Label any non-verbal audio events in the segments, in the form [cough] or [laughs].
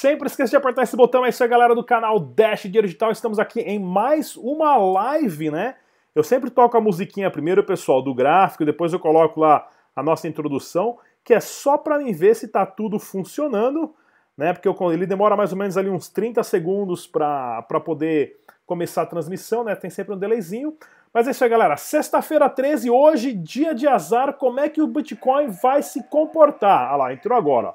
Sempre esqueça de apertar esse botão. É isso aí, galera do canal Dash Dinheiro Digital. Estamos aqui em mais uma live, né? Eu sempre toco a musiquinha primeiro, pessoal, do gráfico, depois eu coloco lá a nossa introdução, que é só para mim ver se tá tudo funcionando, né? Porque eu, ele demora mais ou menos ali uns 30 segundos para poder começar a transmissão, né? Tem sempre um delayzinho. Mas é isso aí, galera. Sexta-feira 13, hoje, dia de azar. Como é que o Bitcoin vai se comportar? Ah lá, entrou agora.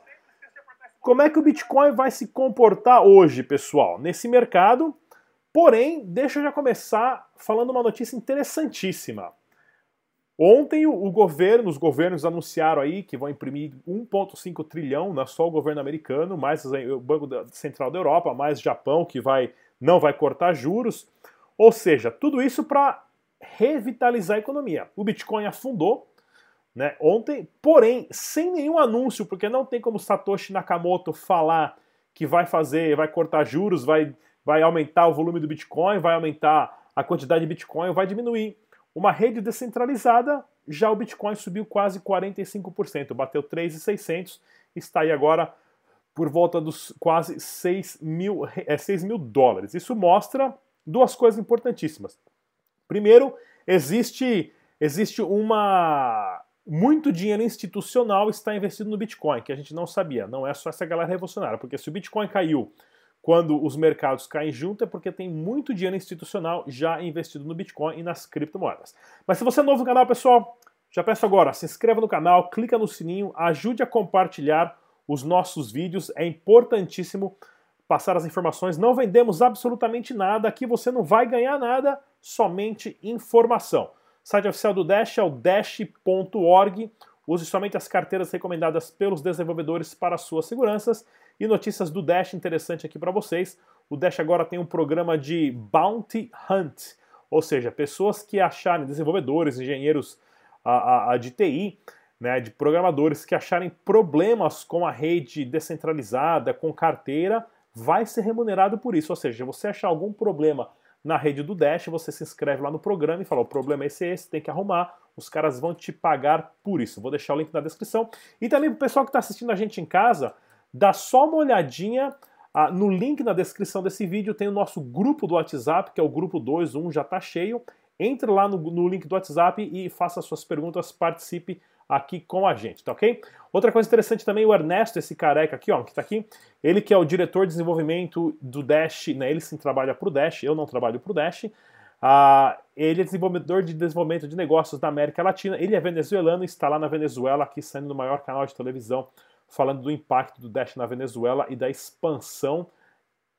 Como é que o Bitcoin vai se comportar hoje, pessoal, nesse mercado? Porém, deixa eu já começar falando uma notícia interessantíssima. Ontem o governo, os governos anunciaram aí que vão imprimir 1,5 trilhão, não é só o governo americano, mais o Banco Central da Europa, mais Japão, que vai não vai cortar juros. Ou seja, tudo isso para revitalizar a economia. O Bitcoin afundou, né, ontem, porém, sem nenhum anúncio, porque não tem como Satoshi Nakamoto falar que vai fazer, vai cortar juros, vai, vai aumentar o volume do Bitcoin, vai aumentar a quantidade de Bitcoin, vai diminuir. Uma rede descentralizada, já o Bitcoin subiu quase 45%, bateu 3,600, está aí agora por volta dos quase 6 mil, é, 6 mil dólares. Isso mostra duas coisas importantíssimas. Primeiro, existe, existe uma muito dinheiro institucional está investido no Bitcoin, que a gente não sabia. Não é só essa galera revolucionária, porque se o Bitcoin caiu quando os mercados caem junto, é porque tem muito dinheiro institucional já investido no Bitcoin e nas criptomoedas. Mas se você é novo no canal, pessoal, já peço agora, se inscreva no canal, clica no sininho, ajude a compartilhar os nossos vídeos, é importantíssimo passar as informações. Não vendemos absolutamente nada, aqui você não vai ganhar nada, somente informação. Site oficial do Dash é o dash.org. Use somente as carteiras recomendadas pelos desenvolvedores para suas seguranças. E notícias do Dash interessante aqui para vocês. O Dash agora tem um programa de Bounty Hunt, ou seja, pessoas que acharem, desenvolvedores, engenheiros a, a, a de TI, né, de programadores que acharem problemas com a rede descentralizada, com carteira, vai ser remunerado por isso. Ou seja, você achar algum problema na rede do Dash, você se inscreve lá no programa e fala: o problema é esse, esse, tem que arrumar. Os caras vão te pagar por isso. Vou deixar o link na descrição. E também para o pessoal que está assistindo a gente em casa, dá só uma olhadinha ah, no link na descrição desse vídeo. Tem o nosso grupo do WhatsApp, que é o grupo 21, já está cheio. Entre lá no, no link do WhatsApp e faça suas perguntas, participe aqui com a gente, tá ok? Outra coisa interessante também, o Ernesto, esse careca aqui, ó, que tá aqui, ele que é o diretor de desenvolvimento do Dash, né, ele sim trabalha pro Dash, eu não trabalho pro Dash, uh, ele é desenvolvedor de desenvolvimento de negócios da América Latina, ele é venezuelano e está lá na Venezuela, aqui saindo no maior canal de televisão, falando do impacto do Dash na Venezuela e da expansão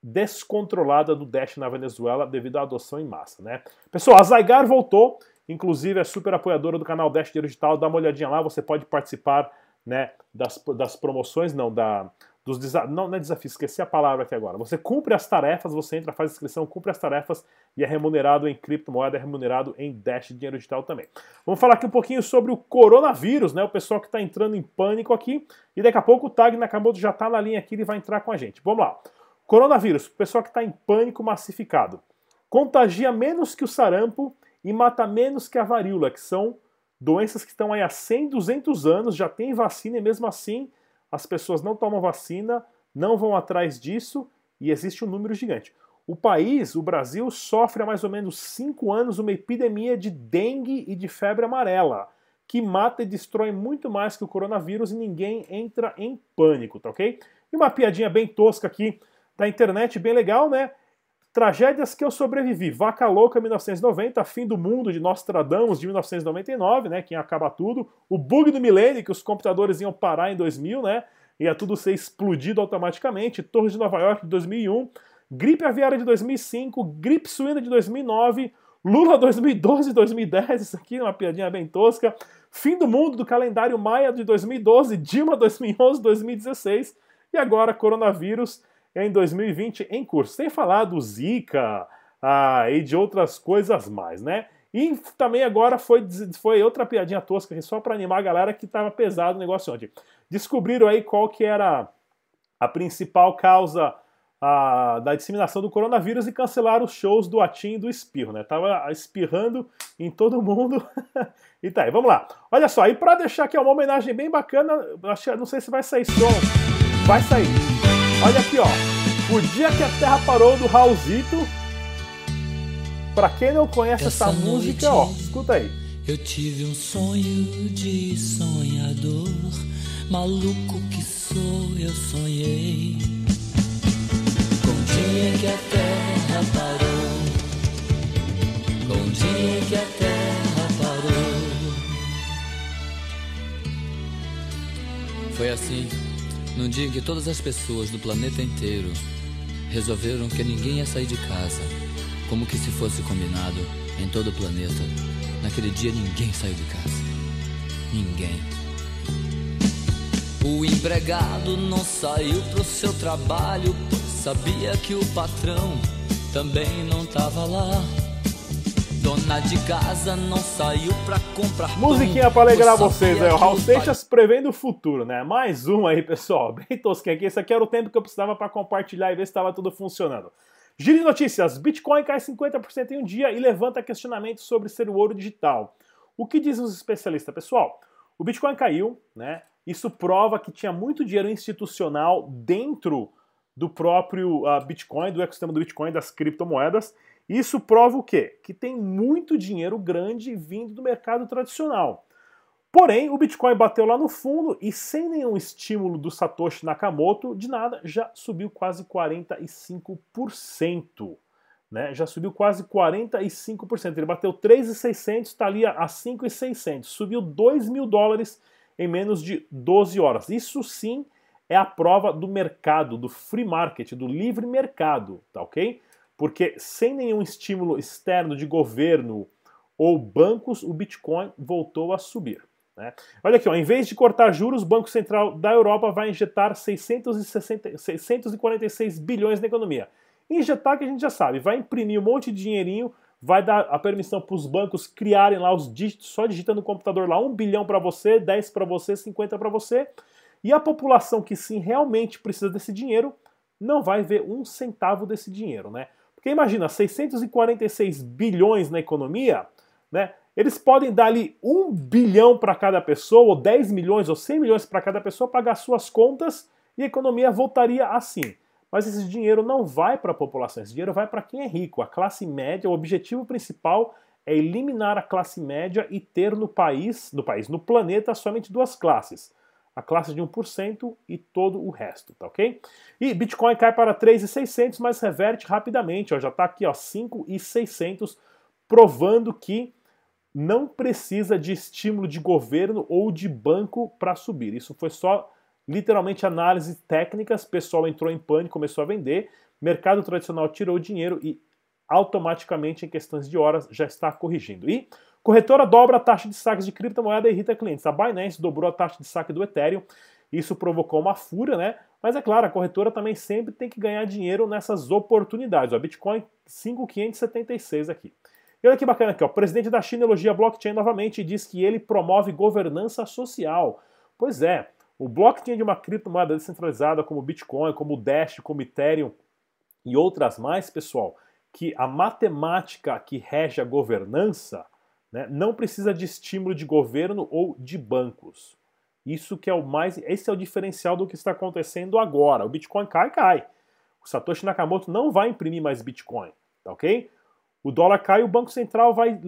descontrolada do Dash na Venezuela devido à adoção em massa, né? Pessoal, a Zygar voltou, Inclusive é super apoiadora do canal Dash Digital, dá uma olhadinha lá, você pode participar né, das, das promoções, não, da, dos desafios, não, não é desafio, esqueci a palavra aqui agora. Você cumpre as tarefas, você entra, faz inscrição, cumpre as tarefas e é remunerado em criptomoeda, é remunerado em Dash Dinheiro Digital também. Vamos falar aqui um pouquinho sobre o coronavírus, né? O pessoal que está entrando em pânico aqui. E daqui a pouco o Tag Nakamoto já está na linha aqui, ele vai entrar com a gente. Vamos lá. Coronavírus, o pessoal que está em pânico massificado. Contagia menos que o sarampo e mata menos que a varíola, que são doenças que estão aí há 100, 200 anos, já tem vacina e mesmo assim as pessoas não tomam vacina, não vão atrás disso e existe um número gigante. O país, o Brasil, sofre há mais ou menos 5 anos uma epidemia de dengue e de febre amarela, que mata e destrói muito mais que o coronavírus e ninguém entra em pânico, tá ok? E uma piadinha bem tosca aqui da internet, bem legal, né? Tragédias que eu sobrevivi. Vaca Louca, 1990. Fim do Mundo, de Nostradamus, de 1999, né? Quem acaba tudo. O bug do milênio, que os computadores iam parar em 2000, né? Ia tudo ser explodido automaticamente. Torre de Nova York, de 2001. Gripe aviária de 2005. Gripe suína de 2009. Lula 2012 e 2010. Isso aqui é uma piadinha bem tosca. Fim do Mundo, do calendário Maia de 2012. Dilma 2011, 2016. E agora, coronavírus em 2020 em curso. Sem falar do Zika ah, e de outras coisas mais, né? E também agora foi, foi outra piadinha tosca só para animar a galera que estava pesado o negócio ontem. Descobriram aí qual que era a principal causa a, da disseminação do coronavírus e cancelaram os shows do Atim e do Espirro, né? Tava espirrando em todo mundo. [laughs] e tá aí, vamos lá. Olha só, e para deixar aqui uma homenagem bem bacana, acho, não sei se vai sair som. Vai sair. Olha aqui, ó. O dia que a Terra parou do Raulzito. Pra quem não conhece essa, essa música, ó, escuta aí. Eu tive um sonho de sonhador, maluco que sou, eu sonhei. Com o dia que a Terra parou, com o dia que a Terra parou. Foi assim num dia em que todas as pessoas do planeta inteiro resolveram que ninguém ia sair de casa, como que se fosse combinado em todo o planeta. Naquele dia ninguém saiu de casa. Ninguém. O empregado não saiu pro seu trabalho, sabia que o patrão também não tava lá. Dona de casa não saiu pra comprar Musiquinha pra alegrar vocês aí, o Raul Seixas prevendo o futuro, né? Mais uma aí, pessoal, [laughs] bem tosquinha aqui. Esse aqui era o tempo que eu precisava para compartilhar e ver se estava tudo funcionando. Giro de notícias: Bitcoin cai 50% em um dia e levanta questionamentos sobre ser o ouro digital. O que dizem os especialistas, pessoal? O Bitcoin caiu, né? Isso prova que tinha muito dinheiro institucional dentro do próprio uh, Bitcoin, do ecossistema do Bitcoin, das criptomoedas, isso prova o quê? Que tem muito dinheiro grande vindo do mercado tradicional. Porém, o Bitcoin bateu lá no fundo e sem nenhum estímulo do Satoshi Nakamoto, de nada, já subiu quase 45%. Né? Já subiu quase 45%. Ele bateu 3,600, está ali a 5,600. Subiu 2 mil dólares em menos de 12 horas. Isso sim é a prova do mercado, do free market, do livre mercado, tá ok? Porque sem nenhum estímulo externo de governo ou bancos, o Bitcoin voltou a subir. Né? Olha aqui, ó, em vez de cortar juros, o Banco Central da Europa vai injetar 660, 646 bilhões na economia. Injetar, que a gente já sabe, vai imprimir um monte de dinheirinho, vai dar a permissão para os bancos criarem lá os dígitos, só digita no computador lá 1 bilhão para você, 10 para você, 50 para você. E a população que sim realmente precisa desse dinheiro não vai ver um centavo desse dinheiro, né? Porque imagina, 646 bilhões na economia, né? Eles podem dar ali 1 bilhão para cada pessoa, ou 10 milhões, ou 100 milhões para cada pessoa, pagar suas contas e a economia voltaria assim. Mas esse dinheiro não vai para a população, esse dinheiro vai para quem é rico, a classe média. O objetivo principal é eliminar a classe média e ter no país, no país, no planeta, somente duas classes a classe de 1% e todo o resto, tá ok? E Bitcoin cai para 3.600, mas reverte rapidamente, ó, já está aqui, ó, 5.600, provando que não precisa de estímulo de governo ou de banco para subir. Isso foi só literalmente análise técnicas, pessoal entrou em pânico, começou a vender, mercado tradicional tirou o dinheiro e automaticamente em questões de horas já está corrigindo. E Corretora dobra a taxa de saques de criptomoeda e irrita clientes. A Binance dobrou a taxa de saque do Ethereum. Isso provocou uma fúria, né? Mas é claro, a corretora também sempre tem que ganhar dinheiro nessas oportunidades. O Bitcoin 5,576 aqui. E olha que bacana aqui, ó. O presidente da China elogia blockchain novamente e diz que ele promove governança social. Pois é, o blockchain de uma criptomoeda descentralizada como o Bitcoin, como o Dash, como o Ethereum e outras mais, pessoal, que a matemática que rege a governança né? Não precisa de estímulo de governo ou de bancos. Isso que é o mais. Esse é o diferencial do que está acontecendo agora. O Bitcoin cai, cai. O Satoshi Nakamoto não vai imprimir mais Bitcoin, tá ok? O dólar cai, o Banco Central vai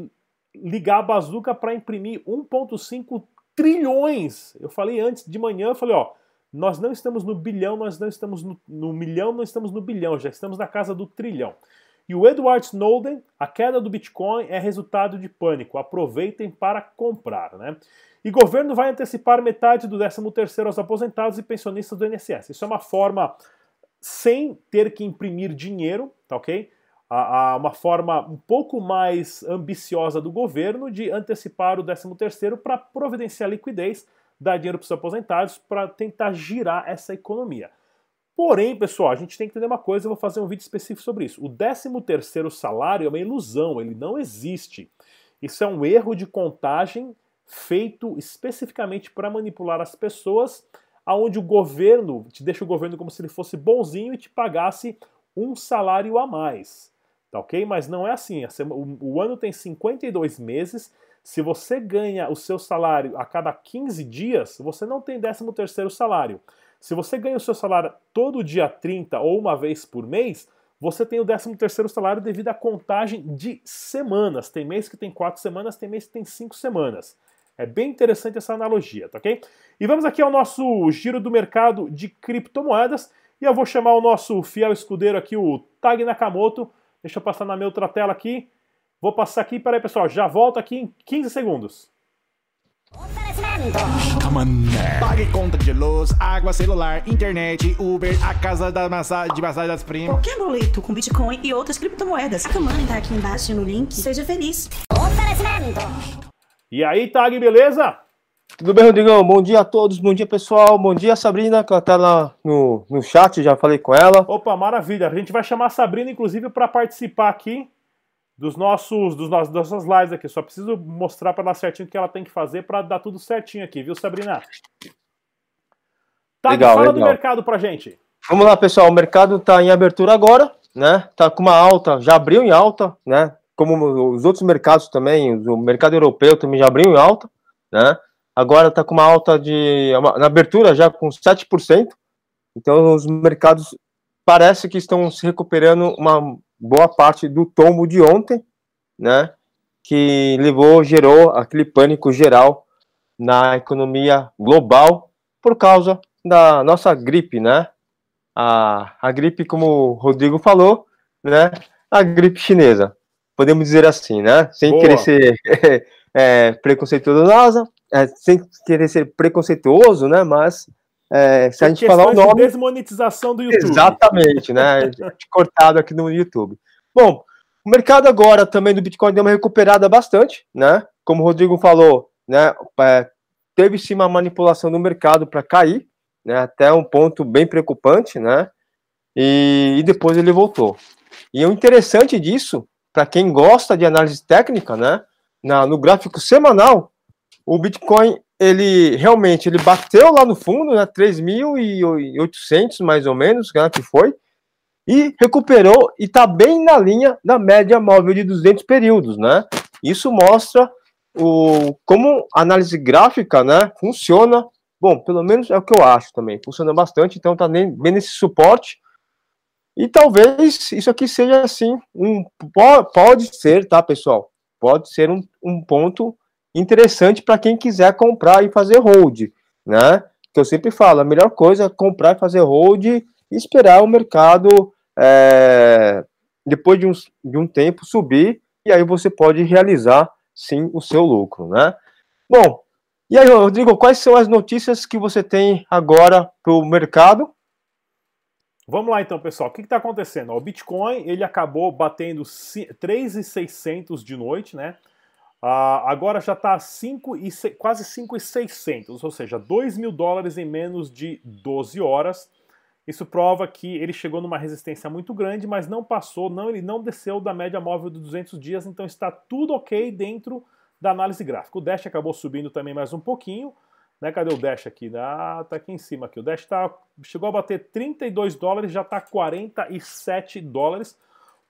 ligar a bazuca para imprimir 1,5 trilhões. Eu falei antes de manhã, eu falei, ó, nós não estamos no bilhão, nós não estamos no, no milhão, não estamos no bilhão, já estamos na casa do trilhão. E o Edward Snowden, a queda do Bitcoin é resultado de pânico. Aproveitem para comprar, né? E governo vai antecipar metade do 13º aos aposentados e pensionistas do INSS. Isso é uma forma sem ter que imprimir dinheiro, tá ok? A, a, uma forma um pouco mais ambiciosa do governo de antecipar o 13º para providenciar liquidez, dar dinheiro para os aposentados para tentar girar essa economia. Porém, pessoal, a gente tem que entender uma coisa, eu vou fazer um vídeo específico sobre isso. O 13º salário é uma ilusão, ele não existe. Isso é um erro de contagem feito especificamente para manipular as pessoas, aonde o governo te deixa o governo como se ele fosse bonzinho e te pagasse um salário a mais. Tá ok? Mas não é assim. O ano tem 52 meses. Se você ganha o seu salário a cada 15 dias, você não tem 13º salário. Se você ganha o seu salário todo dia 30 ou uma vez por mês, você tem o 13 terceiro salário devido à contagem de semanas. Tem mês que tem quatro semanas, tem mês que tem cinco semanas. É bem interessante essa analogia, tá ok? E vamos aqui ao nosso giro do mercado de criptomoedas. E eu vou chamar o nosso fiel escudeiro aqui, o Tag Nakamoto. Deixa eu passar na minha outra tela aqui. Vou passar aqui, peraí pessoal, já volto aqui em 15 segundos. Pague conta de luz, água, celular, internet, Uber, a casa da massagem, de massagem das primas. Qualquer boleto com Bitcoin e outras criptomoedas. A Kamani tá aqui embaixo no link. Seja feliz. E aí, Tag, beleza? Tudo bem, Rodrigão? Bom dia a todos, bom dia pessoal, bom dia Sabrina, que ela tá lá no, no chat, já falei com ela. Opa, maravilha. A gente vai chamar a Sabrina, inclusive, para participar aqui dos nossos, dos nossos, das nossas lives aqui. Só preciso mostrar para ela certinho o que ela tem que fazer para dar tudo certinho aqui, viu, Sabrina? Tá, Legal, fala do legal. mercado pra gente. Vamos lá, pessoal, o mercado está em abertura agora, né? Tá com uma alta, já abriu em alta, né? Como os outros mercados também, o mercado europeu também já abriu em alta, né? Agora está com uma alta de uma- na abertura já com 7%. Então os mercados parece que estão se recuperando uma boa parte do tombo de ontem, né? Que levou, gerou aquele pânico geral na economia global por causa da nossa gripe, né? A, a gripe, como o Rodrigo falou, né? A gripe chinesa, podemos dizer assim, né? Sem Boa. querer ser [laughs] é, preconceituosa, é, sem querer ser preconceituoso, né? Mas é, se a gente falar o Questões de nome, desmonetização do YouTube. Exatamente, né? [laughs] Cortado aqui no YouTube. Bom, o mercado agora também do Bitcoin deu uma recuperada bastante, né? Como o Rodrigo falou, né? é, teve sim uma manipulação do mercado para cair, né? Até um ponto bem preocupante, né? E, e depois ele voltou. E o interessante disso, para quem gosta de análise técnica, né? Na, no gráfico semanal, o Bitcoin ele realmente ele bateu lá no fundo, né, 3.800 mais ou menos, né, que foi, e recuperou e está bem na linha da média móvel de 200 períodos, né? Isso mostra o como a análise gráfica, né, funciona. Bom, pelo menos é o que eu acho também. Funciona bastante, então tá nem- bem nesse suporte. E talvez isso aqui seja assim um po- pode ser, tá, pessoal? Pode ser um, um ponto interessante para quem quiser comprar e fazer hold, né? Que eu sempre falo, a melhor coisa é comprar e fazer hold e esperar o mercado é, depois de, uns, de um tempo subir e aí você pode realizar sim o seu lucro, né? Bom, e aí, Rodrigo, quais são as notícias que você tem agora para o mercado? Vamos lá então, pessoal. O que está acontecendo? O Bitcoin ele acabou batendo ci- 3,600 de noite, né? Ah, agora já está quase 5,600, ou seja, 2 mil dólares em menos de 12 horas. Isso prova que ele chegou numa resistência muito grande, mas não passou, não ele não desceu da média móvel de 200 dias, então está tudo ok dentro da análise gráfica. O Dash acabou subindo também mais um pouquinho, né? Cadê o Dash aqui? Ah, tá aqui em cima aqui. O Dash tá, chegou a bater 32 dólares, já está 47 dólares.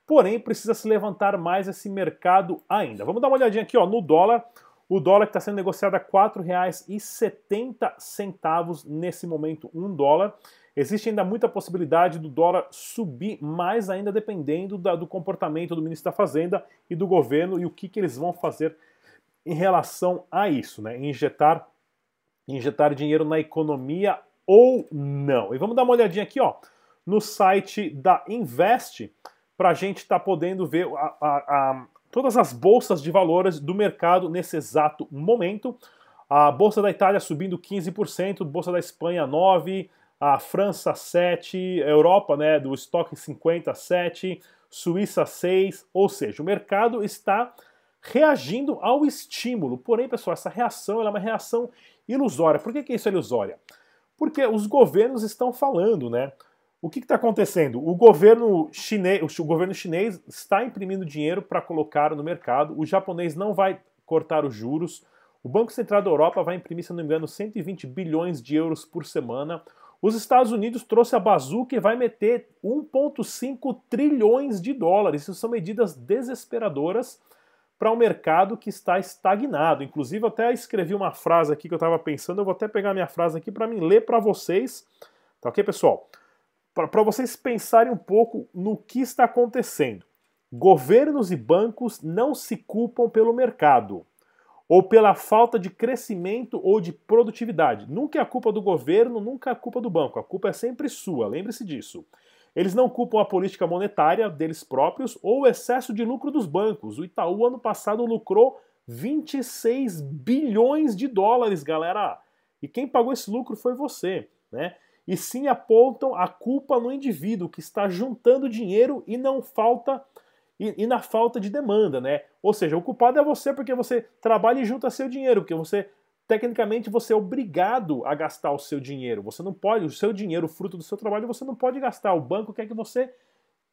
Porém, precisa se levantar mais esse mercado ainda. Vamos dar uma olhadinha aqui ó, no dólar. O dólar que está sendo negociado a R$ 4,70 nesse momento, um dólar. Existe ainda muita possibilidade do dólar subir mais ainda, dependendo da- do comportamento do ministro da Fazenda e do governo e o que, que eles vão fazer em relação a isso, né? Injetar, injetar dinheiro na economia ou não. E vamos dar uma olhadinha aqui, ó, no site da Invest, para a gente estar podendo ver a- a- a- todas as bolsas de valores do mercado nesse exato momento. A Bolsa da Itália subindo 15%, Bolsa da Espanha 9%, a França 7%, a Europa né, do estoque 50 7%, Suíça 6%, ou seja, o mercado está reagindo ao estímulo. Porém, pessoal, essa reação é uma reação ilusória. Por que, que isso é ilusória? Porque os governos estão falando, né? O que está acontecendo? O governo, chinês, o governo chinês está imprimindo dinheiro para colocar no mercado. O japonês não vai cortar os juros. O Banco Central da Europa vai imprimir, se não me engano, 120 bilhões de euros por semana. Os Estados Unidos trouxe a bazuca e vai meter 1,5 trilhões de dólares. Isso são medidas desesperadoras para um mercado que está estagnado. Inclusive, até escrevi uma frase aqui que eu estava pensando, eu vou até pegar minha frase aqui para mim ler para vocês, Tá ok, pessoal? Para vocês pensarem um pouco no que está acontecendo. Governos e bancos não se culpam pelo mercado ou pela falta de crescimento ou de produtividade. Nunca é a culpa do governo, nunca é a culpa do banco. A culpa é sempre sua, lembre-se disso. Eles não culpam a política monetária deles próprios ou o excesso de lucro dos bancos. O Itaú, ano passado, lucrou 26 bilhões de dólares, galera. E quem pagou esse lucro foi você, né? E sim apontam a culpa no indivíduo que está juntando dinheiro e não falta e, e, na falta de demanda, né? Ou seja, o culpado é você porque você trabalha e junta seu dinheiro, porque você tecnicamente você é obrigado a gastar o seu dinheiro. Você não pode, o seu dinheiro, fruto do seu trabalho, você não pode gastar. O banco quer que você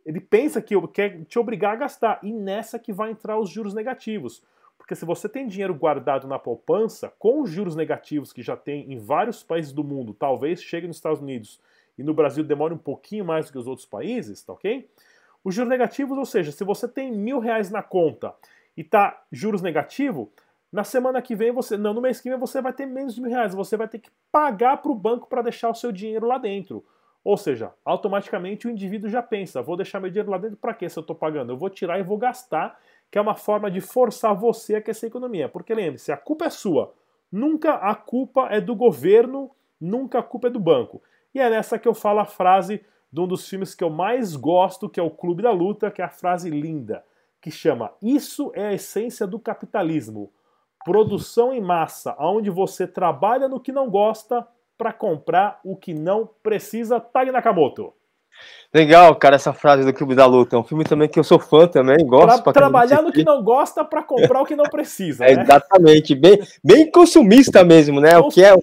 ele pensa que quer te obrigar a gastar e nessa que vai entrar os juros negativos. Porque se você tem dinheiro guardado na poupança, com os juros negativos que já tem em vários países do mundo, talvez chegue nos Estados Unidos e no Brasil demore um pouquinho mais do que os outros países, tá ok? Os juros negativos, ou seja, se você tem mil reais na conta e tá juros negativo, na semana que vem você, não, no mês que vem você vai ter menos de mil reais, você vai ter que pagar para o banco para deixar o seu dinheiro lá dentro. Ou seja, automaticamente o indivíduo já pensa, vou deixar meu dinheiro lá dentro para quê se eu estou pagando? Eu vou tirar e vou gastar, que é uma forma de forçar você a aquecer a economia. Porque lembre-se, a culpa é sua. Nunca a culpa é do governo, nunca a culpa é do banco. E é nessa que eu falo a frase de um dos filmes que eu mais gosto, que é o Clube da Luta, que é a frase linda, que chama Isso é a essência do capitalismo. Produção em massa, onde você trabalha no que não gosta para comprar o que não precisa. Tag Nakamoto. Legal, cara, essa frase do Clube da Luta. É um filme também que eu sou fã também, gosto. Pra, trabalhar no que não gosta para comprar o que não precisa. É, né? Exatamente, bem, bem consumista mesmo, né? Cons... O que é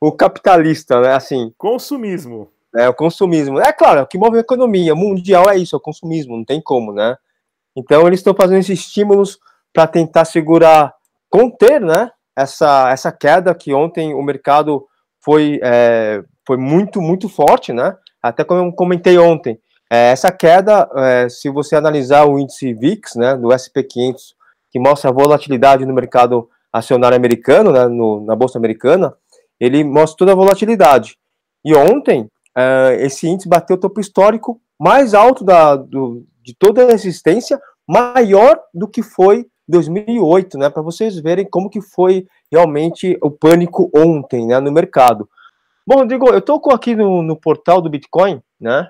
o capitalista, né? Assim. Consumismo. É, o consumismo. É claro, o que move a economia mundial é isso, é o consumismo, não tem como, né? Então eles estão fazendo esses estímulos para tentar segurar, conter, né? Essa, essa queda que ontem o mercado foi, é, foi muito, muito forte, né? Até como eu comentei ontem, é, essa queda, é, se você analisar o índice VIX, né, do SP500, que mostra a volatilidade no mercado acionário americano, né, no, na bolsa americana, ele mostra toda a volatilidade. E ontem uh, esse índice bateu o topo histórico mais alto da, do, de toda a resistência, maior do que foi 2008, né? Para vocês verem como que foi realmente o pânico ontem, né, no mercado. Bom, Rodrigo, eu estou aqui no, no, portal do Bitcoin, né?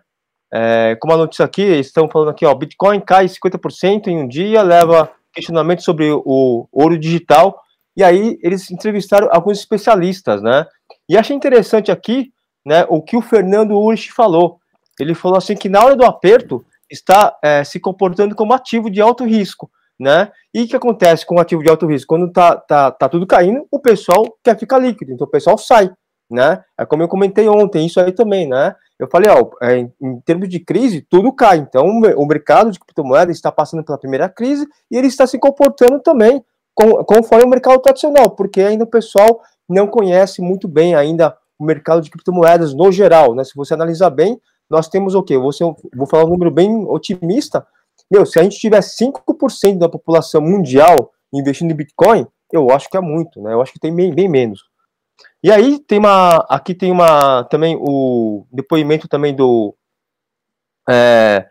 É, uma notícia aqui, estão falando aqui, ó, Bitcoin cai 50% em um dia, leva questionamento sobre o ouro digital, e aí eles entrevistaram alguns especialistas, né? E achei interessante aqui né, o que o Fernando Urich falou. Ele falou assim que na hora do aperto está é, se comportando como ativo de alto risco, né? E o que acontece com o ativo de alto risco? Quando tá, tá, tá tudo caindo, o pessoal quer ficar líquido, então o pessoal sai, né? É como eu comentei ontem, isso aí também, né? Eu falei, ó, é, em, em termos de crise, tudo cai. Então o mercado de criptomoedas está passando pela primeira crise e ele está se comportando também com, conforme o mercado tradicional, porque ainda o pessoal não conhece muito bem ainda o mercado de criptomoedas no geral, né? Se você analisar bem, nós temos o quê? Você, vou falar um número bem otimista. Meu, se a gente tiver 5% da população mundial investindo em Bitcoin, eu acho que é muito, né? Eu acho que tem bem, bem menos. E aí tem uma, aqui tem uma também o depoimento também do é,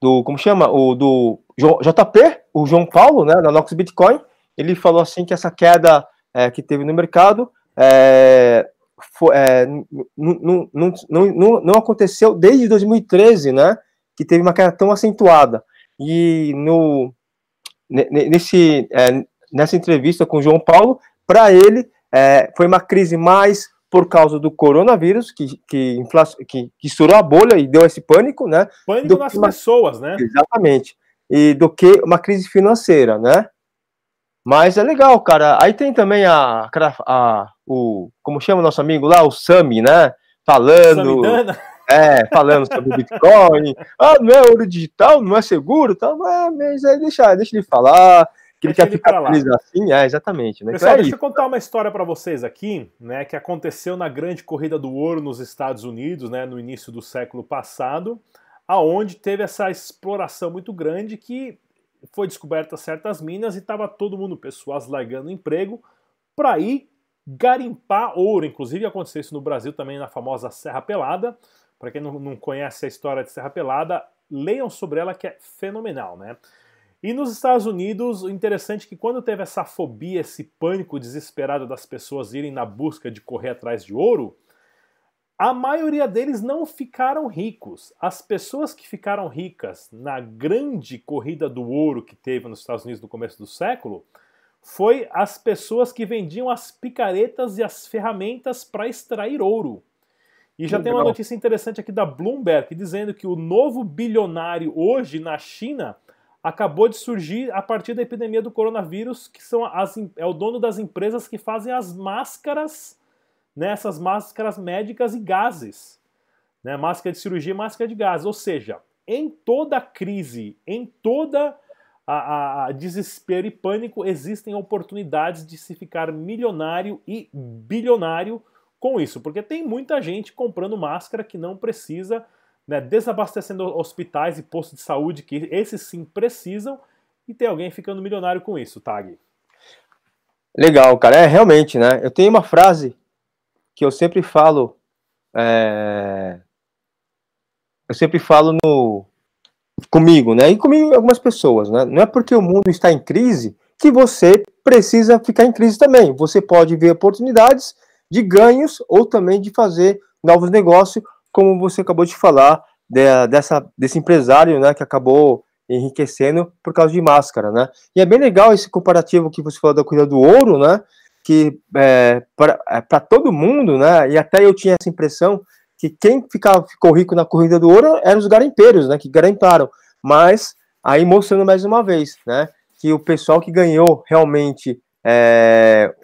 do como chama o do JP, o João Paulo, né, da Nox Bitcoin, ele falou assim que essa queda é, que teve no mercado é, foi, é, não, não, aconteceu desde 2013, né? Que teve uma queda tão acentuada. E no, nesse, é, nessa entrevista com o João Paulo, para ele, é, foi uma crise mais por causa do coronavírus, que, que, que, que estourou a bolha e deu esse pânico, né? Pânico nas uma, pessoas, né? Exatamente. E do que uma crise financeira, né? Mas é legal, cara. Aí tem também a, a, o como chama o nosso amigo lá, o Sami, né? Falando. É, falando sobre Bitcoin. [laughs] Ah, não é ouro digital, não é seguro, tá? Mas aí deixa, deixa ele falar. Que ele quer ficar feliz assim, é, exatamente. Né? Pessoal, então é deixa eu contar uma história para vocês aqui, né, que aconteceu na grande corrida do ouro nos Estados Unidos, né, no início do século passado, aonde teve essa exploração muito grande que foi descoberta certas minas e estava todo mundo, pessoas largando emprego, para ir garimpar ouro. Inclusive aconteceu isso no Brasil também na famosa Serra Pelada. Para quem não, não conhece a história de Serra Pelada, leiam sobre ela que é fenomenal, né? E nos Estados Unidos, o interessante é que quando teve essa fobia, esse pânico desesperado das pessoas irem na busca de correr atrás de ouro, a maioria deles não ficaram ricos. As pessoas que ficaram ricas na grande corrida do ouro que teve nos Estados Unidos no começo do século foi as pessoas que vendiam as picaretas e as ferramentas para extrair ouro. E já tem uma notícia interessante aqui da Bloomberg dizendo que o novo bilionário hoje na China acabou de surgir a partir da epidemia do coronavírus, que são as, é o dono das empresas que fazem as máscaras, né, essas máscaras médicas e gases. Né, máscara de cirurgia e máscara de gases. Ou seja, em toda crise, em toda a, a, a desespero e pânico, existem oportunidades de se ficar milionário e bilionário com isso, porque tem muita gente comprando máscara que não precisa, né, desabastecendo hospitais e postos de saúde que esses sim precisam, e tem alguém ficando milionário com isso, Tag. Legal, cara. É realmente, né? Eu tenho uma frase que eu sempre falo. É... Eu sempre falo no comigo, né? E comigo algumas pessoas, né? Não é porque o mundo está em crise que você precisa ficar em crise também. Você pode ver oportunidades de ganhos ou também de fazer novos negócios, como você acabou de falar, de, dessa, desse empresário né, que acabou enriquecendo por causa de máscara, né? E é bem legal esse comparativo que você falou da corrida do ouro, né? Que é, para é, todo mundo, né? E até eu tinha essa impressão que quem ficava, ficou rico na corrida do ouro eram os garimpeiros, né? Que garimparam. Mas aí mostrando mais uma vez, né? Que o pessoal que ganhou realmente é,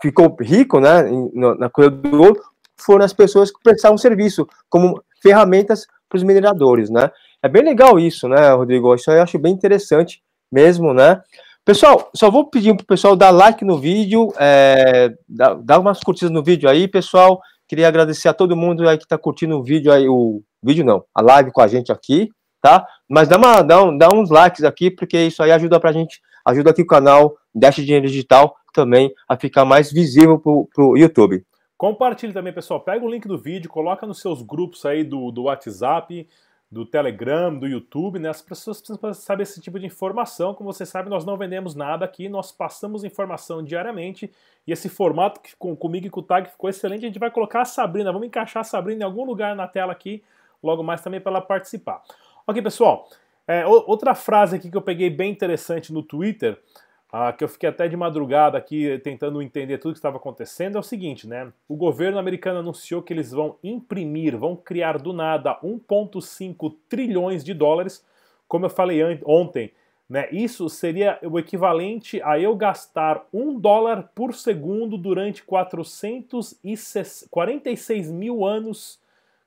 ficou rico, né, na coisa do ouro, foram as pessoas que prestavam serviço como ferramentas para os mineradores, né? É bem legal isso, né, Rodrigo? Isso eu acho bem interessante mesmo, né? Pessoal, só vou pedir para o pessoal dar like no vídeo, é, dar, umas curtidas no vídeo aí, pessoal. Queria agradecer a todo mundo aí que está curtindo o vídeo aí, o vídeo não, a live com a gente aqui, tá? Mas dá, uma, dá, um, dá uns likes aqui, porque isso aí ajuda pra gente, ajuda aqui o canal Dash Dinheiro Digital também a ficar mais visível para o YouTube. Compartilhe também, pessoal. Pega o link do vídeo, coloca nos seus grupos aí do, do WhatsApp, do Telegram, do YouTube, né? As pessoas precisam saber esse tipo de informação. Como você sabe, nós não vendemos nada aqui, nós passamos informação diariamente. E esse formato que com, comigo e com o Tag ficou excelente. A gente vai colocar a Sabrina, vamos encaixar a Sabrina em algum lugar na tela aqui, logo mais também para ela participar. Ok, pessoal. É, outra frase aqui que eu peguei bem interessante no Twitter ah, que eu fiquei até de madrugada aqui tentando entender tudo que estava acontecendo, é o seguinte, né? O governo americano anunciou que eles vão imprimir, vão criar do nada 1,5 trilhões de dólares, como eu falei ontem. Né? Isso seria o equivalente a eu gastar um dólar por segundo durante 446 mil anos,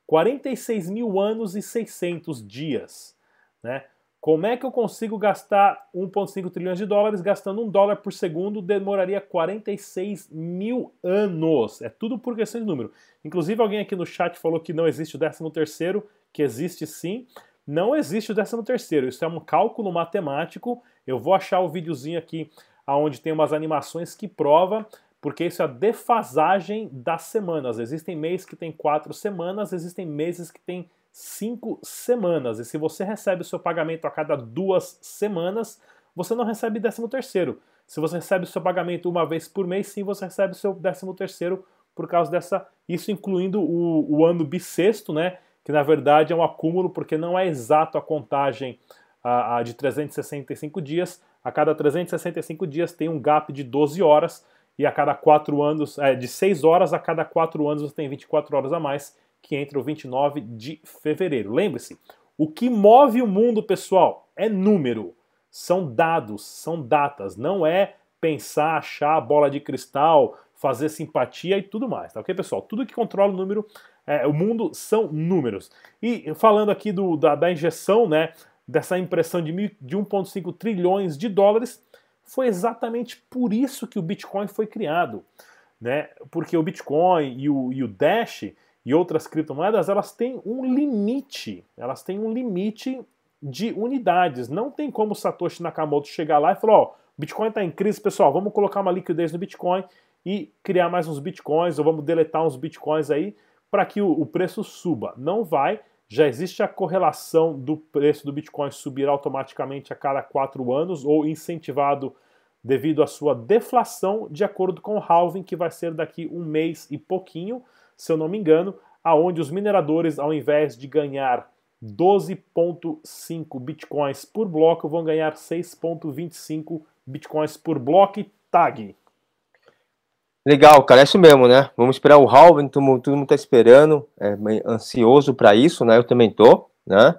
46 mil anos e 600 dias. Né? Como é que eu consigo gastar 1,5 trilhões de dólares gastando um dólar por segundo? Demoraria 46 mil anos. É tudo por questão de número. Inclusive, alguém aqui no chat falou que não existe o 13 terceiro, que existe sim. Não existe o 13 terceiro. Isso é um cálculo matemático. Eu vou achar o videozinho aqui onde tem umas animações que prova, porque isso é a defasagem das semanas. Existem meses que tem quatro semanas, existem meses que tem cinco semanas. E se você recebe o seu pagamento a cada duas semanas, você não recebe décimo terceiro. Se você recebe o seu pagamento uma vez por mês, sim, você recebe o seu décimo terceiro por causa dessa. Isso incluindo o, o ano bissexto, né? Que na verdade é um acúmulo, porque não é exato a contagem a, a de 365 dias. A cada 365 dias tem um gap de 12 horas, e a cada 4 anos, é, de 6 horas a cada 4 anos você tem 24 horas a mais que entra o 29 de fevereiro. Lembre-se, o que move o mundo, pessoal, é número, são dados, são datas, não é pensar, achar bola de cristal, fazer simpatia e tudo mais, tá ok, pessoal? Tudo que controla o número, é, o mundo são números. E falando aqui do, da, da injeção, né, dessa impressão de, de 1,5 trilhões de dólares, foi exatamente por isso que o Bitcoin foi criado, né? Porque o Bitcoin e o, e o Dash e outras criptomoedas, elas têm um limite, elas têm um limite de unidades. Não tem como Satoshi Nakamoto chegar lá e falar, ó, oh, Bitcoin está em crise, pessoal, vamos colocar uma liquidez no Bitcoin e criar mais uns bitcoins, ou vamos deletar uns bitcoins aí, para que o, o preço suba. Não vai, já existe a correlação do preço do Bitcoin subir automaticamente a cada quatro anos ou incentivado devido à sua deflação, de acordo com o halving, que vai ser daqui um mês e pouquinho, se eu não me engano, aonde os mineradores, ao invés de ganhar 12,5 bitcoins por bloco, vão ganhar 6,25 bitcoins por bloco tag. Legal, cara, é isso mesmo, né? Vamos esperar o halving, todo mundo, todo mundo tá esperando, é ansioso para isso, né? Eu também tô, né?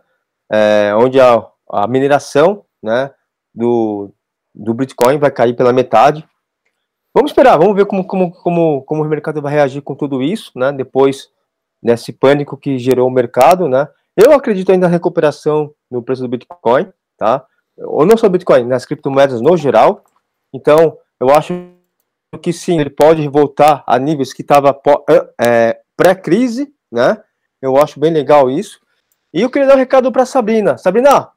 É, onde a, a mineração, né, do, do Bitcoin vai cair pela metade. Vamos esperar, vamos ver como, como, como, como o mercado vai reagir com tudo isso, né? Depois desse pânico que gerou o mercado, né? Eu acredito ainda na recuperação no preço do Bitcoin, tá? Ou não só Bitcoin, nas criptomoedas no geral. Então, eu acho que sim, ele pode voltar a níveis que estava é, pré-crise, né? Eu acho bem legal isso. E eu queria dar um recado para Sabrina. Sabrina,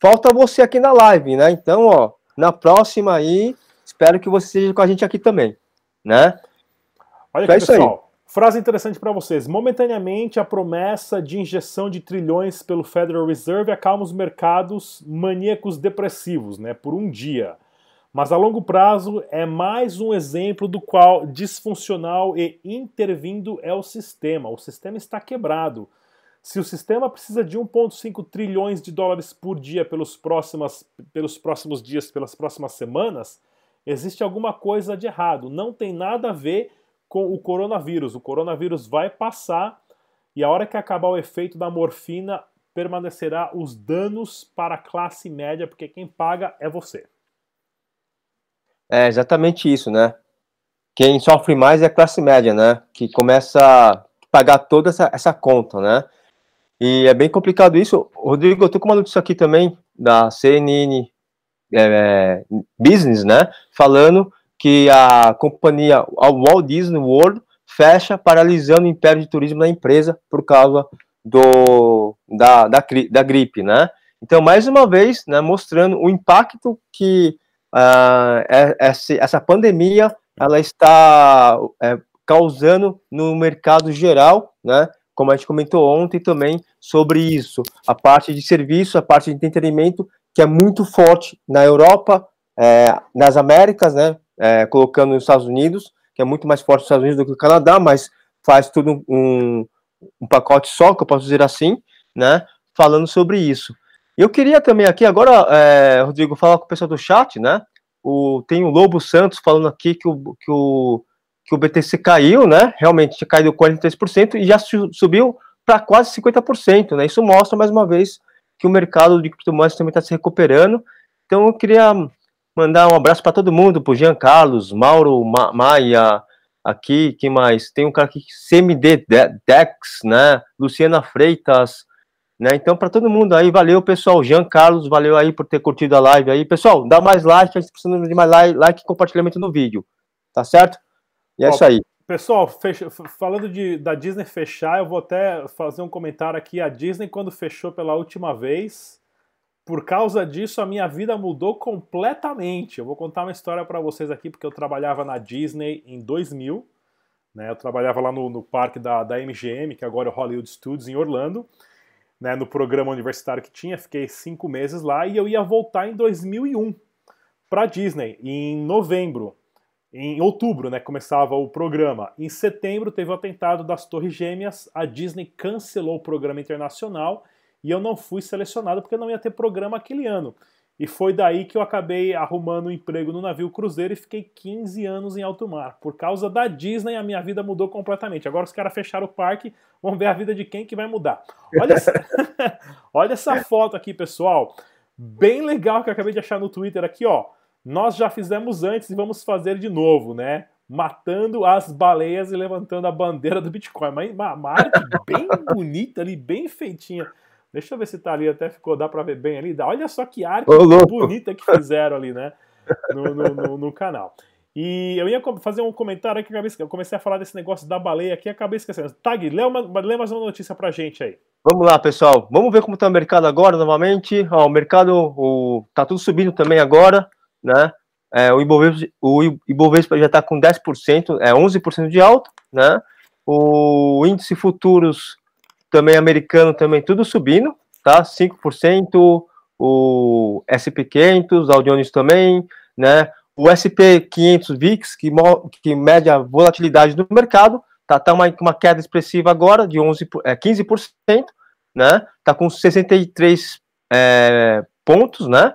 falta você aqui na live, né? Então, ó, na próxima aí, espero que você esteja com a gente aqui também, né? Olha então aqui, é pessoal. Frase interessante para vocês. Momentaneamente, a promessa de injeção de trilhões pelo Federal Reserve acalma os mercados maníacos depressivos, né? Por um dia. Mas a longo prazo é mais um exemplo do qual disfuncional e intervindo é o sistema. O sistema está quebrado. Se o sistema precisa de 1,5 trilhões de dólares por dia pelos, próximas, pelos próximos dias, pelas próximas semanas, existe alguma coisa de errado. Não tem nada a ver com o coronavírus. O coronavírus vai passar e a hora que acabar o efeito da morfina, permanecerá os danos para a classe média, porque quem paga é você. É exatamente isso, né? Quem sofre mais é a classe média, né? Que começa a pagar toda essa, essa conta, né? E é bem complicado isso. Rodrigo, eu tô com uma notícia aqui também da CNN é, Business, né? Falando que a companhia a Walt Disney World fecha, paralisando o império de turismo da empresa por causa do, da, da, da gripe, né? Então, mais uma vez, né, mostrando o impacto que uh, essa, essa pandemia ela está é, causando no mercado geral, né? Como a gente comentou ontem também sobre isso, a parte de serviço, a parte de entretenimento, que é muito forte na Europa, é, nas Américas, né? É, colocando nos Estados Unidos, que é muito mais forte nos Estados Unidos do que o Canadá, mas faz tudo um, um pacote só, que eu posso dizer assim, né? Falando sobre isso. Eu queria também aqui, agora, é, Rodrigo, falar com o pessoal do chat, né? O, tem o Lobo Santos falando aqui que o, que o, que o BTC caiu, né? Realmente tinha caído 43% e já subiu para quase 50%, né? Isso mostra mais uma vez que o mercado de criptomoedas também está se recuperando. Então eu queria mandar um abraço para todo mundo, para o Jean Carlos, Mauro Ma Maia, aqui, que mais? Tem um cara aqui, CMD Dex, né? Luciana Freitas, né? Então, para todo mundo aí, valeu, pessoal. Jean Carlos, valeu aí por ter curtido a live aí. Pessoal, dá mais like, a gente precisa de mais like, like e compartilhamento no vídeo. Tá certo? E é Ó, isso aí. Pessoal, fecha, falando de, da Disney fechar, eu vou até fazer um comentário aqui. A Disney, quando fechou pela última vez, por causa disso, a minha vida mudou completamente. Eu vou contar uma história para vocês aqui, porque eu trabalhava na Disney em 2000. Né? Eu trabalhava lá no, no parque da, da MGM, que agora é o Hollywood Studios, em Orlando né, no programa universitário que tinha, fiquei cinco meses lá e eu ia voltar em 2001 para Disney, em novembro. Em outubro, né, começava o programa. Em setembro teve o atentado das Torres Gêmeas, a Disney cancelou o programa internacional e eu não fui selecionado porque não ia ter programa aquele ano. E foi daí que eu acabei arrumando um emprego no navio cruzeiro e fiquei 15 anos em alto mar. Por causa da Disney, a minha vida mudou completamente. Agora os caras fecharam o parque, vamos ver a vida de quem que vai mudar. Olha essa, [laughs] Olha essa foto aqui, pessoal. Bem legal que eu acabei de achar no Twitter aqui, ó. Nós já fizemos antes e vamos fazer de novo, né? Matando as baleias e levantando a bandeira do Bitcoin. Uma, uma arte bem [laughs] bonita ali, bem feitinha. Deixa eu ver se tá ali, até ficou, dá pra ver bem ali. Olha só que arte Ô, bonita que fizeram ali, né? No, no, no, no, canal. E eu ia fazer um comentário aqui, eu comecei a falar desse negócio da baleia aqui e acabei esquecendo. Tag, lê, uma, lê mais uma notícia pra gente aí. Vamos lá, pessoal. Vamos ver como tá o mercado agora, novamente. Ó, o mercado o, tá tudo subindo também agora, né? é, o, Ibovespa, o Ibovespa já está com 10%, é 11% de alta, né? O índice futuros também americano também tudo subindo, tá? 5%, o SP500, Dow Jones também, né? O SP500 VIX, que, que mede a volatilidade do mercado, tá, tá uma, uma queda expressiva agora de 11, é, 15%, né? Tá com 63 é, pontos, né?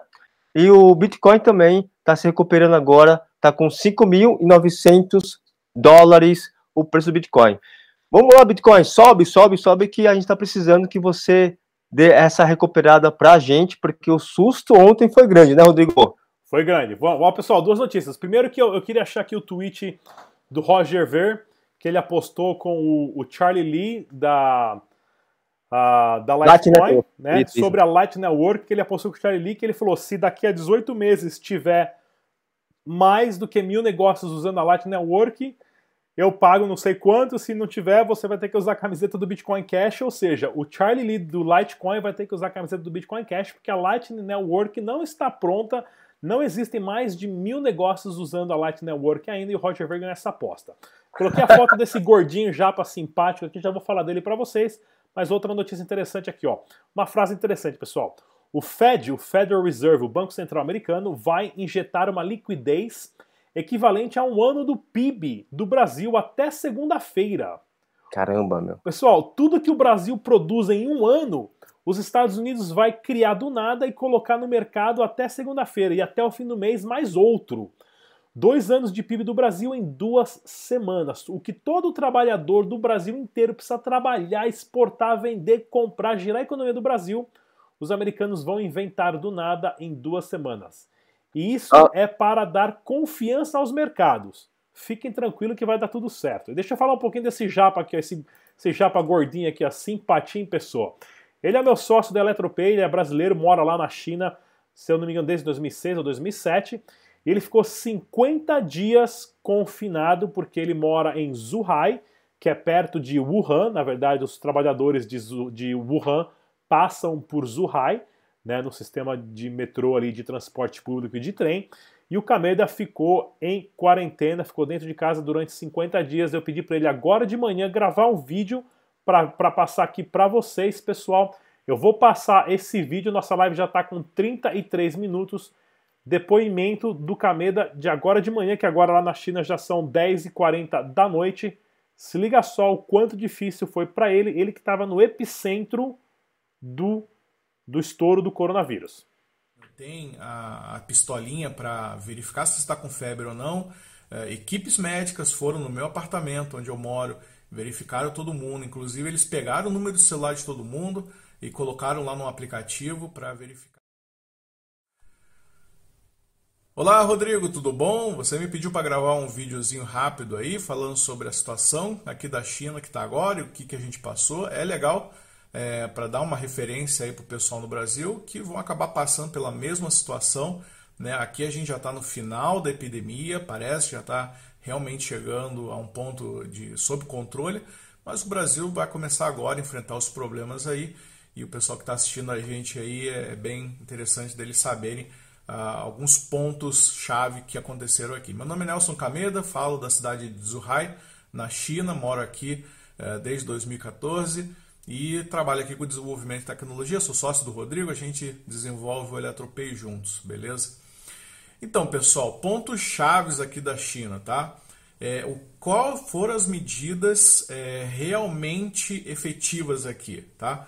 E o Bitcoin também está se recuperando agora, está com 5.900 dólares o preço do Bitcoin. Vamos lá, Bitcoin, sobe, sobe, sobe, que a gente está precisando que você dê essa recuperada para a gente, porque o susto ontem foi grande, né, Rodrigo? Foi grande. Bom, pessoal, duas notícias. Primeiro que eu, eu queria achar aqui o tweet do Roger Ver, que ele apostou com o, o Charlie Lee da da Litecoin, né, isso, sobre isso. a Light Network, que ele apostou com o Charlie Lee, que ele falou, se daqui a 18 meses tiver mais do que mil negócios usando a Light Network, eu pago não sei quanto, se não tiver, você vai ter que usar a camiseta do Bitcoin Cash, ou seja, o Charlie Lee do Litecoin vai ter que usar a camiseta do Bitcoin Cash, porque a Lightning Network não está pronta, não existem mais de mil negócios usando a Lightning Network ainda, e o Roger Ver nessa aposta. Coloquei a foto desse gordinho japa simpático aqui, já vou falar dele para vocês, mas outra notícia interessante aqui, ó. Uma frase interessante, pessoal. O Fed, o Federal Reserve, o Banco Central Americano, vai injetar uma liquidez equivalente a um ano do PIB do Brasil até segunda-feira. Caramba, meu. Pessoal, tudo que o Brasil produz em um ano, os Estados Unidos vai criar do nada e colocar no mercado até segunda-feira e até o fim do mês mais outro. Dois anos de PIB do Brasil em duas semanas. O que todo trabalhador do Brasil inteiro precisa trabalhar, exportar, vender, comprar, girar a economia do Brasil, os americanos vão inventar do nada em duas semanas. E isso ah. é para dar confiança aos mercados. Fiquem tranquilos que vai dar tudo certo. E deixa eu falar um pouquinho desse japa aqui, esse, esse japa gordinho aqui, a simpatia em pessoa. Ele é meu sócio da Eletropay, ele é brasileiro, mora lá na China, se eu não me engano, desde 2006 ou 2007. Ele ficou 50 dias confinado porque ele mora em Zhuhai, que é perto de Wuhan. Na verdade, os trabalhadores de, de Wuhan passam por Zhuhai né, no sistema de metrô ali de transporte público e de trem. E o Kameda ficou em quarentena, ficou dentro de casa durante 50 dias. Eu pedi para ele agora de manhã gravar um vídeo para passar aqui para vocês, pessoal. Eu vou passar esse vídeo, nossa live já está com 33 minutos. Depoimento do Kameda de agora de manhã, que agora lá na China já são 10h40 da noite. Se liga só o quanto difícil foi para ele, ele que estava no epicentro do do estouro do coronavírus. Tem a, a pistolinha para verificar se está com febre ou não. É, equipes médicas foram no meu apartamento, onde eu moro, verificaram todo mundo. Inclusive, eles pegaram o número do celular de todo mundo e colocaram lá no aplicativo para verificar. Olá, Rodrigo, tudo bom? Você me pediu para gravar um videozinho rápido aí, falando sobre a situação aqui da China que está agora e o que, que a gente passou. É legal é, para dar uma referência aí para o pessoal no Brasil que vão acabar passando pela mesma situação. Né? Aqui a gente já está no final da epidemia, parece já está realmente chegando a um ponto de sob controle, mas o Brasil vai começar agora a enfrentar os problemas aí e o pessoal que está assistindo a gente aí é bem interessante deles saberem ah, alguns pontos chave que aconteceram aqui. Meu nome é Nelson Cameda, falo da cidade de Zhuhai, na China, moro aqui eh, desde 2014 e trabalho aqui com desenvolvimento de tecnologia. Sou sócio do Rodrigo, a gente desenvolve o Eletropay juntos, beleza? Então, pessoal, pontos chaves aqui da China, tá? É, o, qual foram as medidas é, realmente efetivas aqui, tá?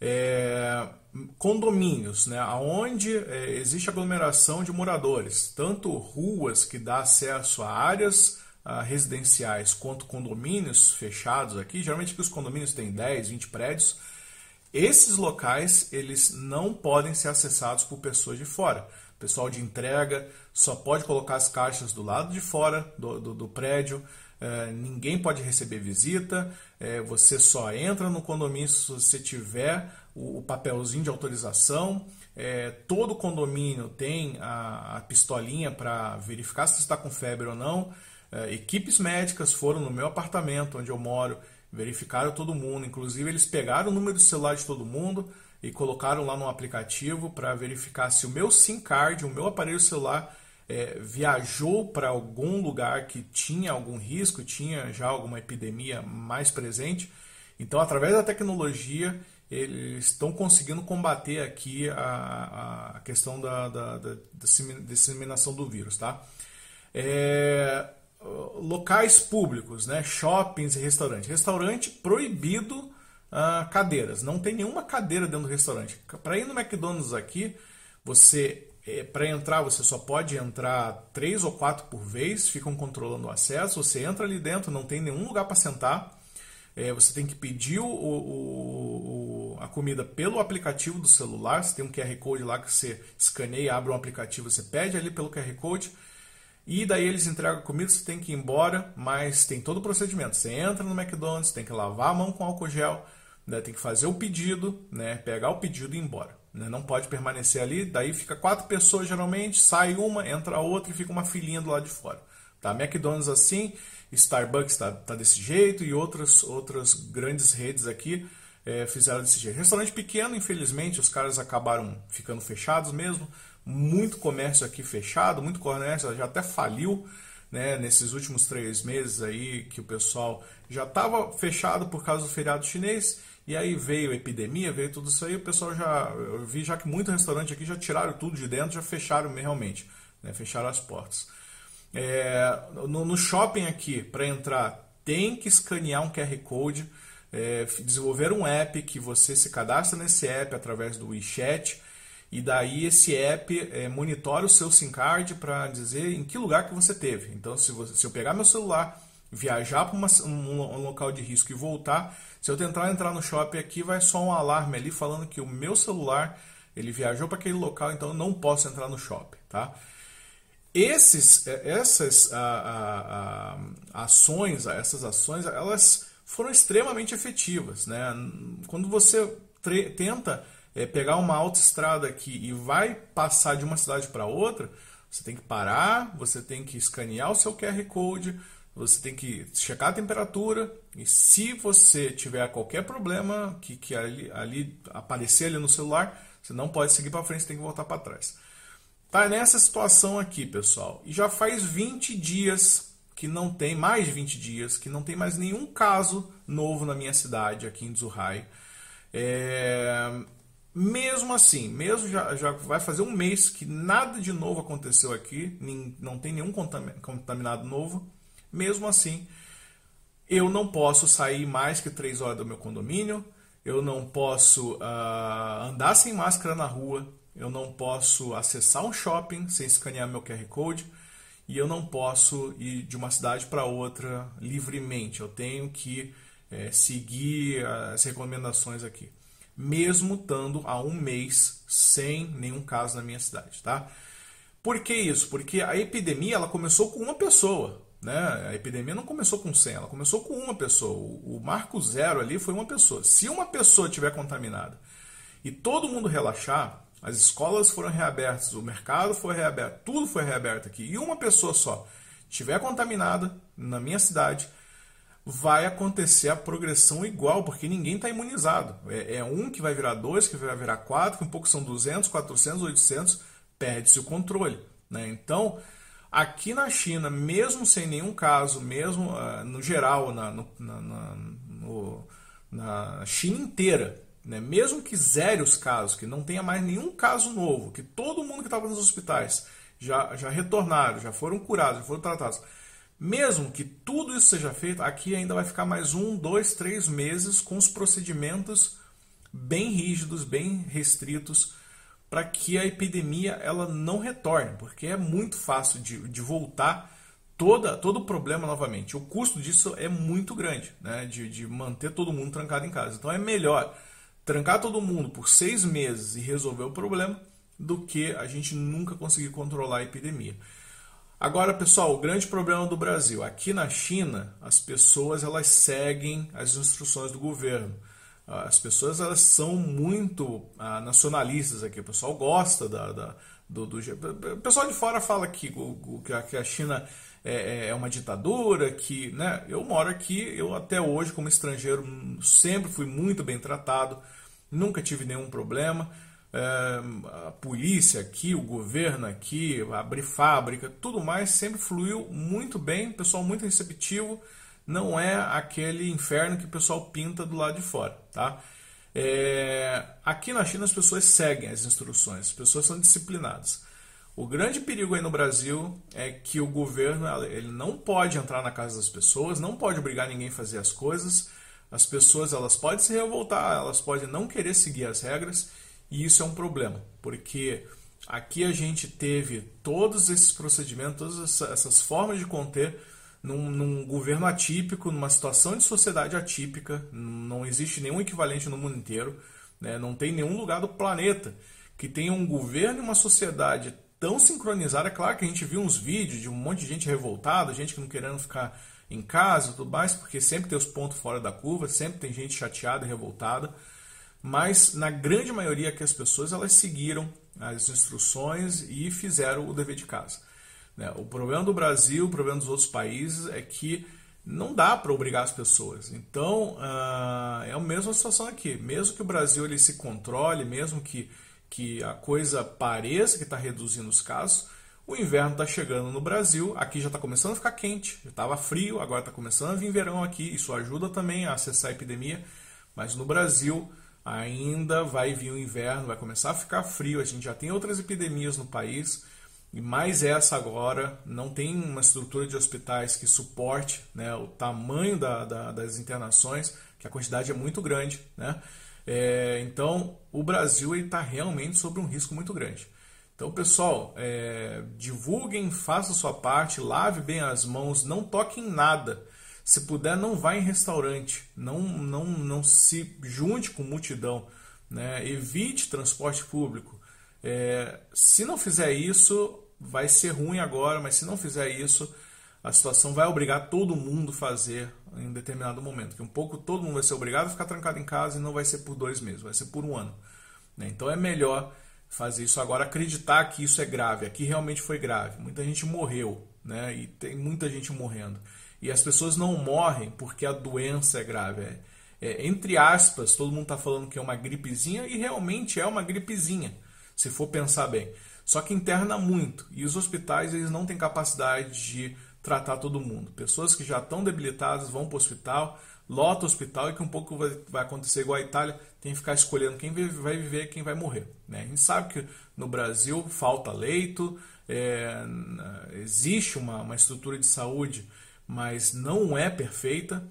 É, condomínios, né, onde é, existe aglomeração de moradores, tanto ruas que dá acesso a áreas uh, residenciais quanto condomínios fechados aqui, geralmente que os condomínios têm 10, 20 prédios, esses locais eles não podem ser acessados por pessoas de fora. O pessoal de entrega só pode colocar as caixas do lado de fora do, do, do prédio, é, ninguém pode receber visita, é, você só entra no condomínio se você tiver o, o papelzinho de autorização. É, todo condomínio tem a, a pistolinha para verificar se está com febre ou não. Equipes médicas foram no meu apartamento, onde eu moro, verificaram todo mundo. Inclusive, eles pegaram o número do celular de todo mundo e colocaram lá no aplicativo para verificar se o meu SIM card, o meu aparelho celular, é, viajou para algum lugar que tinha algum risco, tinha já alguma epidemia mais presente. Então, através da tecnologia, eles estão conseguindo combater aqui a, a questão da, da, da disseminação do vírus. Tá? É, locais públicos, né? shoppings e restaurantes. Restaurante proibido uh, cadeiras. Não tem nenhuma cadeira dentro do restaurante. Para ir no McDonald's aqui, você é, para entrar você só pode entrar três ou quatro por vez, ficam controlando o acesso. Você entra ali dentro, não tem nenhum lugar para sentar. É, você tem que pedir o, o, a comida pelo aplicativo do celular. Você tem um QR Code lá que você escaneia, abre um aplicativo, você pede ali pelo QR Code. E daí eles entregam a comida, você tem que ir embora, mas tem todo o procedimento. Você entra no McDonald's, tem que lavar a mão com álcool gel, né, tem que fazer o pedido, né, pegar o pedido e ir embora. Né, não pode permanecer ali, daí fica quatro pessoas geralmente, sai uma, entra outra e fica uma filinha do lado de fora. Tá? McDonald's assim, Starbucks está tá desse jeito e outras, outras grandes redes aqui é, fizeram desse jeito. Restaurante pequeno, infelizmente, os caras acabaram ficando fechados mesmo. Muito comércio aqui fechado, muito comércio já até faliu. Né, nesses últimos três meses aí que o pessoal já estava fechado por causa do feriado chinês e aí veio a epidemia, veio tudo isso aí, o pessoal já. Eu vi já que muito restaurante aqui já tiraram tudo de dentro, já fecharam realmente. Né? Fecharam as portas. É, no, no, shopping aqui, para entrar, tem que escanear um QR Code. É, desenvolver um app que você se cadastra nesse app através do WeChat e daí esse app é, monitora o seu SIM card para dizer em que lugar que você teve. Então, se, você, se eu pegar meu celular, viajar para um, um, local de risco e voltar, se eu tentar entrar no shopping aqui, vai só um alarme ali falando que o meu celular ele viajou para aquele local, então eu não posso entrar no shopping, tá? Esses, é, essas a, a, a, ações, essas ações, elas foram extremamente efetivas, né? Quando você tenta é, pegar uma autoestrada aqui e vai passar de uma cidade para outra, você tem que parar, você tem que escanear o seu QR Code, você tem que checar a temperatura e se você tiver qualquer problema que, que ali, ali aparecer ali no celular, você não pode seguir para frente, você tem que voltar para trás. Tá nessa situação aqui, pessoal. E já faz 20 dias que não tem, mais de 20 dias, que não tem mais nenhum caso novo na minha cidade, aqui em Zhuhai. É... Mesmo assim, mesmo já, já vai fazer um mês que nada de novo aconteceu aqui, não tem nenhum contaminado novo. Mesmo assim, eu não posso sair mais que três horas do meu condomínio, eu não posso uh, andar sem máscara na rua, eu não posso acessar um shopping sem escanear meu QR Code e eu não posso ir de uma cidade para outra livremente. Eu tenho que é, seguir as recomendações aqui, mesmo estando há um mês sem nenhum caso na minha cidade, tá? Por que isso? Porque a epidemia ela começou com uma pessoa. Né? A epidemia não começou com 100, ela começou com uma pessoa. O marco zero ali foi uma pessoa. Se uma pessoa tiver contaminada e todo mundo relaxar, as escolas foram reabertas, o mercado foi reaberto, tudo foi reaberto aqui, e uma pessoa só tiver contaminada na minha cidade, vai acontecer a progressão igual, porque ninguém está imunizado. É, é, um que vai virar dois, que vai virar quatro, que um pouco são 200, 400, 800, perde-se o controle. Né? Então, Aqui na China, mesmo sem nenhum caso, mesmo uh, no geral, na, no, na, na, no, na China inteira, né, mesmo que zere os casos, que não tenha mais nenhum caso novo, que todo mundo que estava nos hospitais já, já retornaram, já foram curados, já foram tratados, mesmo que tudo isso seja feito, aqui ainda vai ficar mais um, dois, três meses com os procedimentos bem rígidos, bem restritos para que a epidemia ela não retorne, porque é muito fácil de, de voltar toda, todo o problema novamente. O custo disso é muito grande, né? de, de manter todo mundo trancado em casa. Então é melhor trancar todo mundo por seis meses e resolver o problema do que a gente nunca conseguir controlar a epidemia. Agora, pessoal, o grande problema do Brasil. Aqui na China, as pessoas elas seguem as instruções do governo. As pessoas elas são muito ah, nacionalistas aqui. O pessoal gosta da, da do, do, O pessoal de fora fala que, que a China é, é, é, uma ditadura, que né, eu moro aqui, eu até hoje, como estrangeiro, sempre fui muito bem tratado, nunca tive nenhum problema. é, a polícia aqui, o governo aqui, abrir fábrica, tudo mais, sempre fluiu muito bem, pessoal muito receptivo, não é aquele inferno que o pessoal pinta do lado de fora, tá? É, aqui na China as pessoas seguem as instruções, as pessoas são disciplinadas. O grande perigo aí no Brasil é que o governo ele não pode entrar na casa das pessoas, não pode obrigar ninguém a fazer as coisas. As pessoas elas podem se revoltar, elas podem não querer seguir as regras e isso é um problema, porque aqui a gente teve todos esses procedimentos, todas essas formas de conter num, num, governo atípico, numa situação de sociedade atípica, não existe nenhum equivalente no mundo inteiro, né? não tem nenhum lugar do planeta que tenha um governo e uma sociedade tão sincronizada. É claro que a gente viu uns vídeos de um monte de gente revoltada, gente que não querendo ficar em casa tudo mais, porque sempre tem os pontos fora da curva, sempre tem gente chateada e revoltada mas na grande maioria que as pessoas elas seguiram as instruções e fizeram o dever de casa. Né? O problema do Brasil, o problema dos outros países é que não dá para obrigar as pessoas. Então uh, é a mesma situação aqui. Mesmo que o Brasil ele se controle, mesmo que, que a coisa pareça que está reduzindo os casos, o inverno está chegando no Brasil. Aqui já está começando a ficar quente, estava frio, agora está começando a vir verão aqui. Isso ajuda também a acessar a epidemia. Mas no Brasil ainda vai vir o inverno, vai começar a ficar frio. A gente já tem outras epidemias no país e mais essa agora. Não tem uma estrutura de hospitais que suporte né, o tamanho da, da, das internações, que a quantidade é muito grande. Né? É, então, o Brasil está realmente sobre um risco muito grande. Então, pessoal, é, divulguem, façam sua parte, lave bem as mãos, não toquem nada. Se puder, não vá em restaurante, não, não, não se junte com multidão, né? evite transporte público. É, se não fizer isso, vai ser ruim agora, mas se não fizer isso, a situação vai obrigar todo mundo a fazer em determinado momento. Que um pouco todo mundo vai ser obrigado a ficar trancado em casa e não vai ser por dois meses, vai ser por um ano. Né? Então é melhor fazer isso agora, acreditar que isso é grave. Aqui realmente foi grave. Muita gente morreu, né? E tem muita gente morrendo. E as pessoas não morrem porque a doença é grave. É, é, entre aspas, todo mundo está falando que é uma gripezinha e realmente é uma gripezinha, se for pensar bem. Só que interna muito e os hospitais eles não têm capacidade de tratar todo mundo. Pessoas que já estão debilitadas vão para o hospital, lota o hospital e que um pouco vai, vai, acontecer igual a Itália, tem que ficar escolhendo quem vai viver e quem vai morrer. Né? A gente sabe que no Brasil falta leito, é, existe uma, uma estrutura de saúde mas não é perfeita,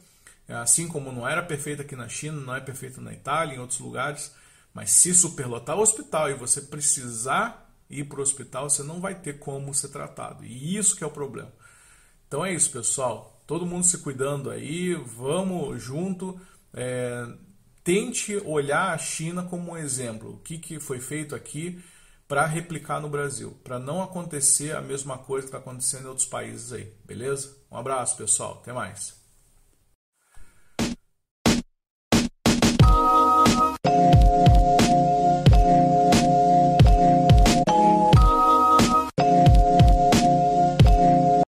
assim como não era perfeita aqui na China, não é perfeita na Itália, em outros lugares. Mas se superlotar o hospital e você precisar ir para o hospital, você não vai ter como ser tratado. E isso que é o problema. Então é isso, pessoal. Todo mundo se cuidando aí, vamos junto. É, tente olhar a China como um exemplo. O que, que foi feito aqui para replicar no Brasil, para não acontecer a mesma coisa que está acontecendo em outros países aí, beleza? Um abraço, pessoal. Até mais. thank you